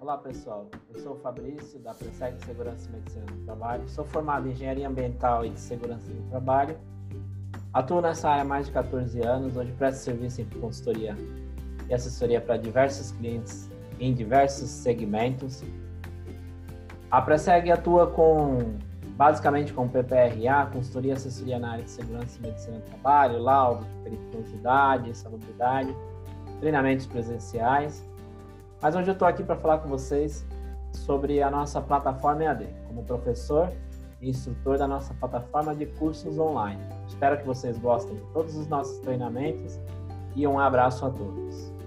Olá pessoal, eu sou o Fabrício da Preseg Segurança e Medicina do Trabalho, sou formado em Engenharia Ambiental e de Segurança do Trabalho, atuo nessa área há mais de 14 anos, onde presto serviço em consultoria e assessoria para diversos clientes em diversos segmentos. A Preseg atua com basicamente com PPRA, consultoria e assessoria na área de segurança e medicina do trabalho, laudo de periculosidade, salubridade, treinamentos presenciais mas hoje eu estou aqui para falar com vocês sobre a nossa plataforma EAD, como professor e instrutor da nossa plataforma de cursos online. Espero que vocês gostem de todos os nossos treinamentos e um abraço a todos.